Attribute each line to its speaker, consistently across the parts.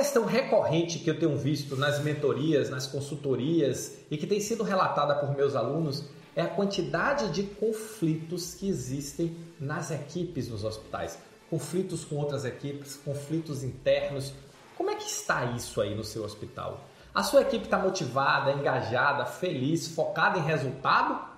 Speaker 1: questão recorrente que eu tenho visto nas mentorias, nas consultorias e que tem sido relatada por meus alunos é a quantidade de conflitos que existem nas equipes nos hospitais. Conflitos com outras equipes, conflitos internos. Como é que está isso aí no seu hospital? A sua equipe está motivada, engajada, feliz, focada em resultado?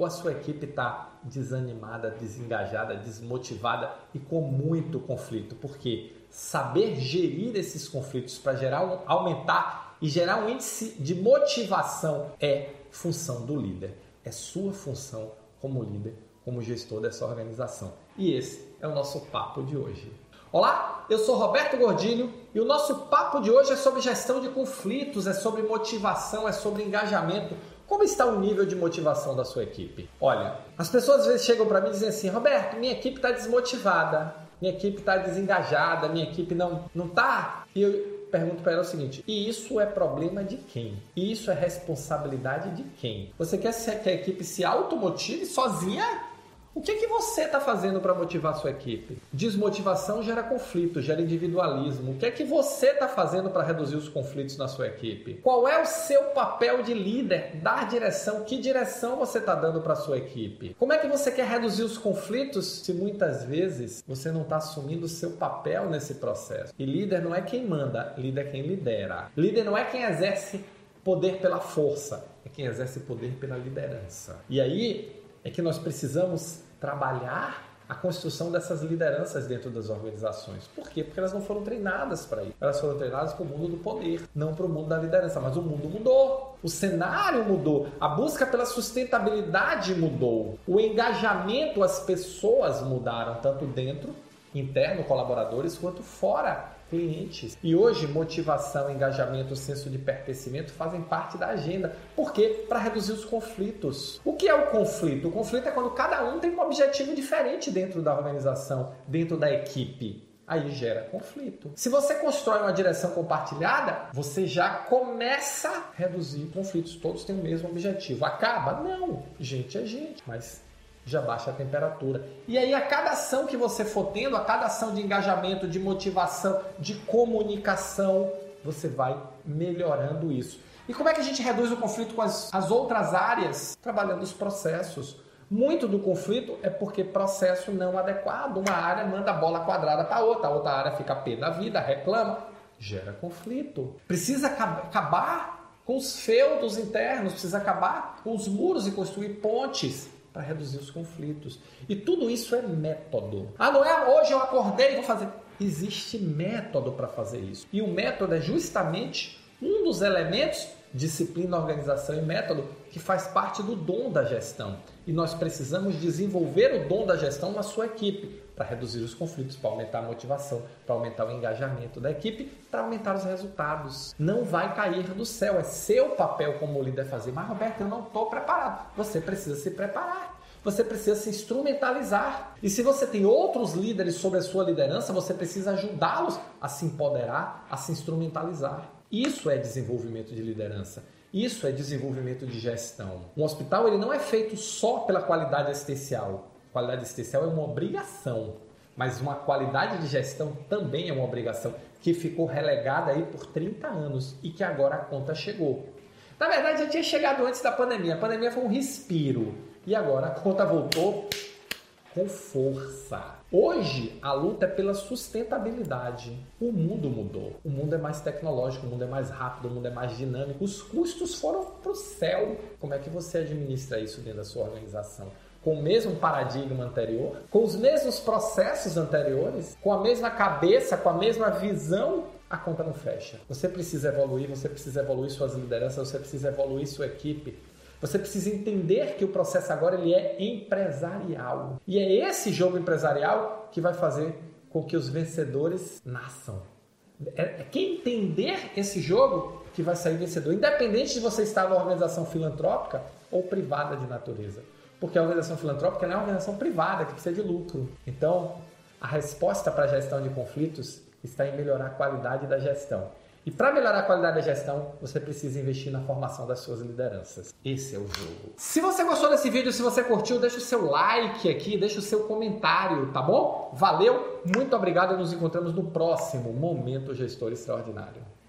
Speaker 1: Ou a sua equipe está desanimada, desengajada, desmotivada e com muito conflito? Porque saber gerir esses conflitos para gerar um, aumentar e gerar um índice de motivação é função do líder. É sua função como líder, como gestor dessa organização. E esse é o nosso papo de hoje. Olá, eu sou Roberto Gordilho e o nosso papo de hoje é sobre gestão de conflitos, é sobre motivação, é sobre engajamento. Como está o nível de motivação da sua equipe? Olha, as pessoas às vezes chegam para mim e dizem assim: Roberto, minha equipe está desmotivada, minha equipe está desengajada, minha equipe não não está. E eu pergunto para ela o seguinte: e isso é problema de quem? E isso é responsabilidade de quem? Você quer que a equipe se automotive sozinha? O que, que você está fazendo para motivar a sua equipe? Desmotivação gera conflito, gera individualismo. O que é que você está fazendo para reduzir os conflitos na sua equipe? Qual é o seu papel de líder? Dar direção. Que direção você está dando para a sua equipe? Como é que você quer reduzir os conflitos se muitas vezes você não está assumindo o seu papel nesse processo? E líder não é quem manda, líder é quem lidera. Líder não é quem exerce poder pela força, é quem exerce poder pela liderança. E aí é que nós precisamos trabalhar a construção dessas lideranças dentro das organizações. Por quê? Porque elas não foram treinadas para isso. Elas foram treinadas para o mundo do poder, não para o mundo da liderança. Mas o mundo mudou, o cenário mudou, a busca pela sustentabilidade mudou, o engajamento, as pessoas mudaram, tanto dentro, interno, colaboradores, quanto fora clientes. E hoje, motivação, engajamento, senso de pertencimento fazem parte da agenda. Por quê? Para reduzir os conflitos. O que é o conflito? O conflito é quando cada um tem um objetivo diferente dentro da organização, dentro da equipe aí gera conflito. Se você constrói uma direção compartilhada, você já começa a reduzir conflitos. Todos têm o mesmo objetivo. Acaba? Não. Gente é gente, mas já baixa a temperatura. E aí, a cada ação que você for tendo, a cada ação de engajamento, de motivação, de comunicação, você vai melhorando isso. E como é que a gente reduz o conflito com as, as outras áreas? Trabalhando os processos. Muito do conflito é porque processo não adequado. Uma área manda a bola quadrada para outra, a outra área fica pé da vida, reclama, gera conflito. Precisa acabar com os feudos internos, precisa acabar com os muros e construir pontes para reduzir os conflitos. E tudo isso é método. Ah, não é hoje eu acordei e vou fazer. Existe método para fazer isso. E o método é justamente um dos elementos, disciplina, organização e método, que faz parte do dom da gestão. E nós precisamos desenvolver o dom da gestão na sua equipe para reduzir os conflitos, para aumentar a motivação, para aumentar o engajamento da equipe, para aumentar os resultados. Não vai cair do céu, é seu papel como líder fazer. Mas Roberto, eu não estou preparado. Você precisa se preparar. Você precisa se instrumentalizar. E se você tem outros líderes sob a sua liderança, você precisa ajudá-los a se empoderar, a se instrumentalizar. Isso é desenvolvimento de liderança. Isso é desenvolvimento de gestão. Um hospital ele não é feito só pela qualidade assistencial. Qualidade assistencial é uma obrigação, mas uma qualidade de gestão também é uma obrigação que ficou relegada aí por 30 anos e que agora a conta chegou. Na verdade, já tinha chegado antes da pandemia. A pandemia foi um respiro e agora a conta voltou com força. Hoje a luta é pela sustentabilidade. O mundo mudou. O mundo é mais tecnológico, o mundo é mais rápido, o mundo é mais dinâmico. Os custos foram para o céu. Como é que você administra isso dentro da sua organização? com o mesmo paradigma anterior, com os mesmos processos anteriores, com a mesma cabeça, com a mesma visão, a conta não fecha. Você precisa evoluir, você precisa evoluir suas lideranças, você precisa evoluir sua equipe. Você precisa entender que o processo agora ele é empresarial. E é esse jogo empresarial que vai fazer com que os vencedores nasçam. É, é quem entender esse jogo que vai sair vencedor, independente de você estar numa organização filantrópica ou privada de natureza. Porque a organização filantrópica é uma organização privada que precisa de lucro. Então, a resposta para a gestão de conflitos está em melhorar a qualidade da gestão. E para melhorar a qualidade da gestão, você precisa investir na formação das suas lideranças. Esse é o jogo. Se você gostou desse vídeo, se você curtiu, deixa o seu like aqui, deixa o seu comentário, tá bom? Valeu, muito obrigado e nos encontramos no próximo Momento Gestor Extraordinário.